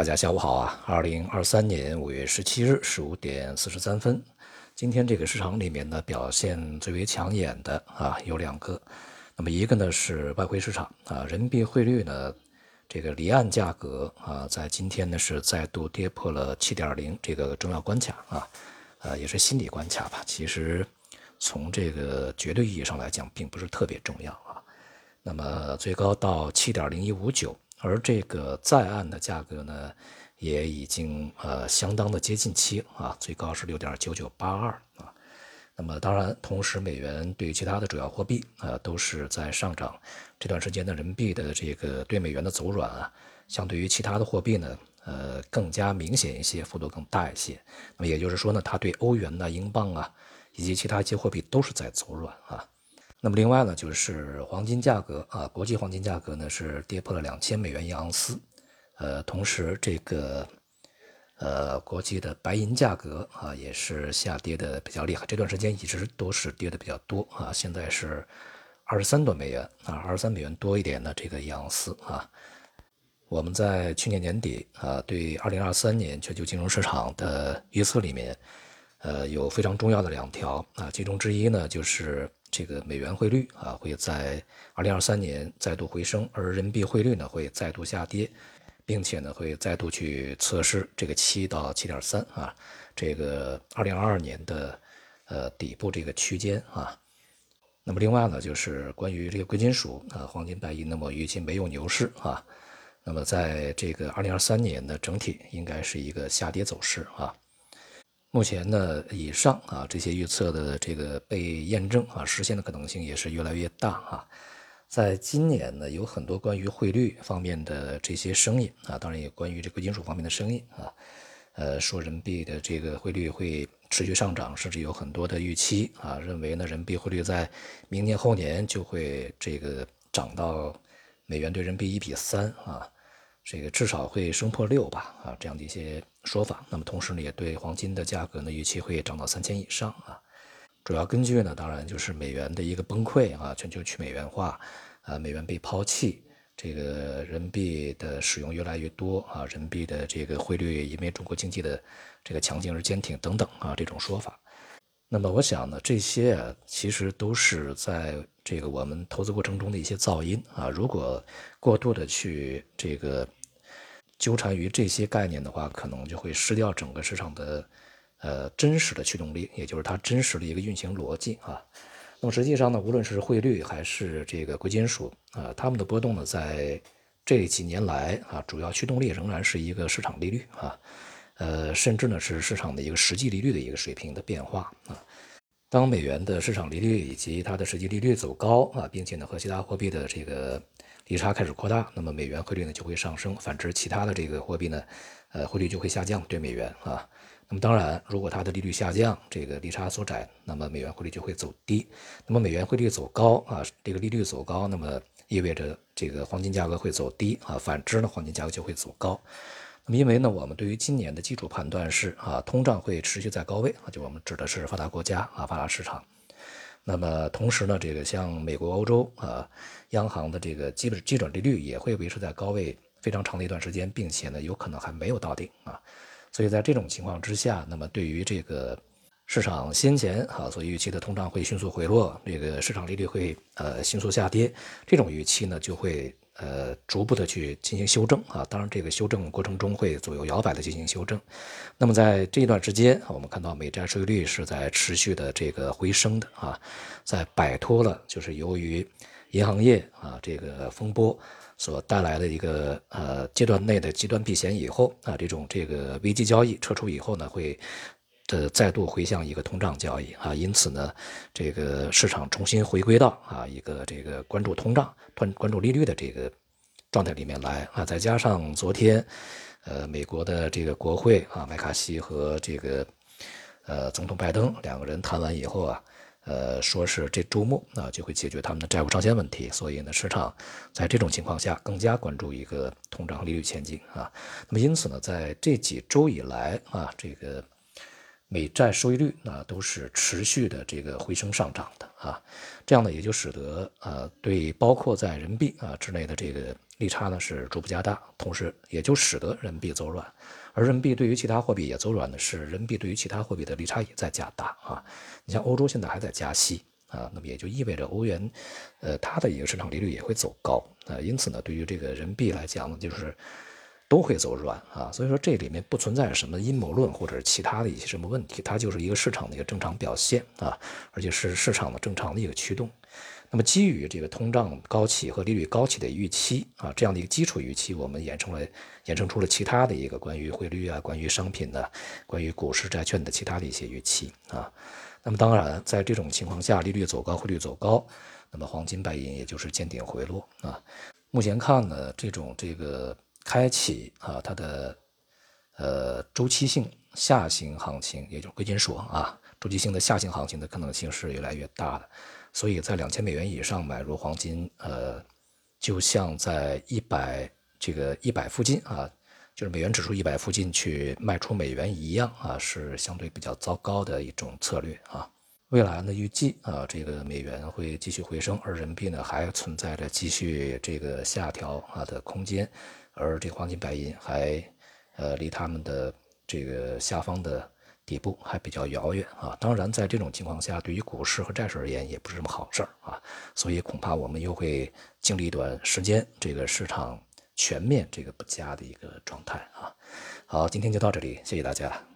大家下午好啊！二零二三年五月十七日十五点四十三分，今天这个市场里面呢，表现最为抢眼的啊有两个，那么一个呢是外汇市场啊，人民币汇率呢，这个离岸价格啊，在今天呢是再度跌破了七点零这个重要关卡啊，呃也是心理关卡吧。其实从这个绝对意义上来讲，并不是特别重要啊。那么最高到七点零一五九。而这个在岸的价格呢，也已经呃相当的接近期啊，最高是六点九九八二啊。那么当然，同时美元对于其他的主要货币啊都是在上涨。这段时间的人民币的这个对美元的走软啊，相对于其他的货币呢，呃更加明显一些，幅度更大一些。那么也就是说呢，它对欧元呢、英镑啊以及其他一些货币都是在走软啊。那么另外呢，就是黄金价格啊，国际黄金价格呢是跌破了两千美元一盎司，呃，同时这个呃国际的白银价格啊也是下跌的比较厉害，这段时间一直都是跌的比较多啊，现在是二十三多美元啊，二十三美元多一点的这个一盎司啊。我们在去年年底啊，对二零二三年全球金融市场的预测里面，呃，有非常重要的两条啊，其中之一呢就是。这个美元汇率啊会在二零二三年再度回升，而人民币汇率呢会再度下跌，并且呢会再度去测试这个七到七点三啊，这个二零二二年的呃底部这个区间啊。那么另外呢就是关于这个贵金属啊，黄金、白银，那么预计没有牛市啊，那么在这个二零二三年的整体应该是一个下跌走势啊。目前呢，以上啊这些预测的这个被验证啊，实现的可能性也是越来越大啊。在今年呢，有很多关于汇率方面的这些声音啊，当然也关于这贵金属方面的声音啊，呃，说人民币的这个汇率会持续上涨，甚至有很多的预期啊，认为呢人民币汇率在明年后年就会这个涨到美元对人民币一比三啊。这个至少会升破六吧，啊，这样的一些说法。那么同时呢，也对黄金的价格呢预期会涨到三千以上啊。主要根据呢，当然就是美元的一个崩溃啊，全球去美元化，啊，美元被抛弃，这个人民币的使用越来越多啊，人民币的这个汇率因为中国经济的这个强劲而坚挺等等啊，这种说法。那么我想呢，这些啊，其实都是在这个我们投资过程中的一些噪音啊。如果过度的去这个。纠缠于这些概念的话，可能就会失掉整个市场的，呃，真实的驱动力，也就是它真实的一个运行逻辑啊。那么实际上呢，无论是汇率还是这个贵金属啊，它们的波动呢，在这几年来啊，主要驱动力仍然是一个市场利率啊，呃，甚至呢是市场的一个实际利率的一个水平的变化啊。当美元的市场利率以及它的实际利率走高啊，并且呢和其他货币的这个利差开始扩大，那么美元汇率呢就会上升，反之其他的这个货币呢，呃汇率就会下降对美元啊。那么当然，如果它的利率下降，这个利差缩窄，那么美元汇率就会走低。那么美元汇率走高啊，这个利率走高，那么意味着这个黄金价格会走低啊。反之呢，黄金价格就会走高。因为呢，我们对于今年的基础判断是啊，通胀会持续在高位啊，就我们指的是发达国家啊，发达市场。那么同时呢，这个像美国、欧洲啊，央行的这个基本基准利率也会维持在高位非常长的一段时间，并且呢，有可能还没有到顶啊。所以在这种情况之下，那么对于这个市场先前啊所预期的通胀会迅速回落，这个市场利率会呃迅速下跌，这种预期呢就会。呃，逐步的去进行修正啊，当然这个修正过程中会左右摇摆的进行修正。那么在这一段时间，我们看到美债收益率是在持续的这个回升的啊，在摆脱了就是由于银行业啊这个风波所带来的一个呃阶段内的极端避险以后啊，这种这个危机交易撤出以后呢会。呃再度回向一个通胀交易啊，因此呢，这个市场重新回归到啊一个这个关注通胀、关关注利率的这个状态里面来啊，再加上昨天，呃，美国的这个国会啊，麦卡锡和这个呃总统拜登两个人谈完以后啊，呃，说是这周末啊就会解决他们的债务上限问题，所以呢，市场在这种情况下更加关注一个通胀利率前景啊。那么因此呢，在这几周以来啊，这个。美债收益率啊都是持续的这个回升上涨的啊，这样呢也就使得呃对包括在人民币啊之内的这个利差呢是逐步加大，同时也就使得人民币走软。而人民币对于其他货币也走软的是，人民币对于其他货币的利差也在加大啊。你像欧洲现在还在加息啊，那么也就意味着欧元，呃，它的一个市场利率也会走高啊。因此呢，对于这个人民币来讲呢，就是都会走软啊。所以说这里面不存在什么阴谋论或者是其他的一些什么问题，它就是一个市场的一个正常表现啊，而且是市场的正常的一个驱动。那么基于这个通胀高企和利率高企的预期啊，这样的一个基础预期，我们衍生了衍生出了其他的一个关于汇率啊、关于商品的、关于股市债券的其他的一些预期啊。那么当然，在这种情况下，利率走高，汇率走高，那么黄金、白银也就是见顶回落啊。目前看呢，这种这个开启啊，它的呃周期性下行行情，也就是贵金属啊，周期性的下行行情的可能性是越来越大的。所以在两千美元以上买入黄金，呃，就像在一百这个一百附近啊，就是美元指数一百附近去卖出美元一样啊，是相对比较糟糕的一种策略啊。未来呢，预计啊，这个美元会继续回升，而人民币呢还存在着继续这个下调啊的空间，而这黄金、白银还呃离他们的这个下方的。底部还比较遥远啊，当然，在这种情况下，对于股市和债市而言，也不是什么好事儿啊，所以恐怕我们又会经历一段时间这个市场全面这个不佳的一个状态啊。好，今天就到这里，谢谢大家。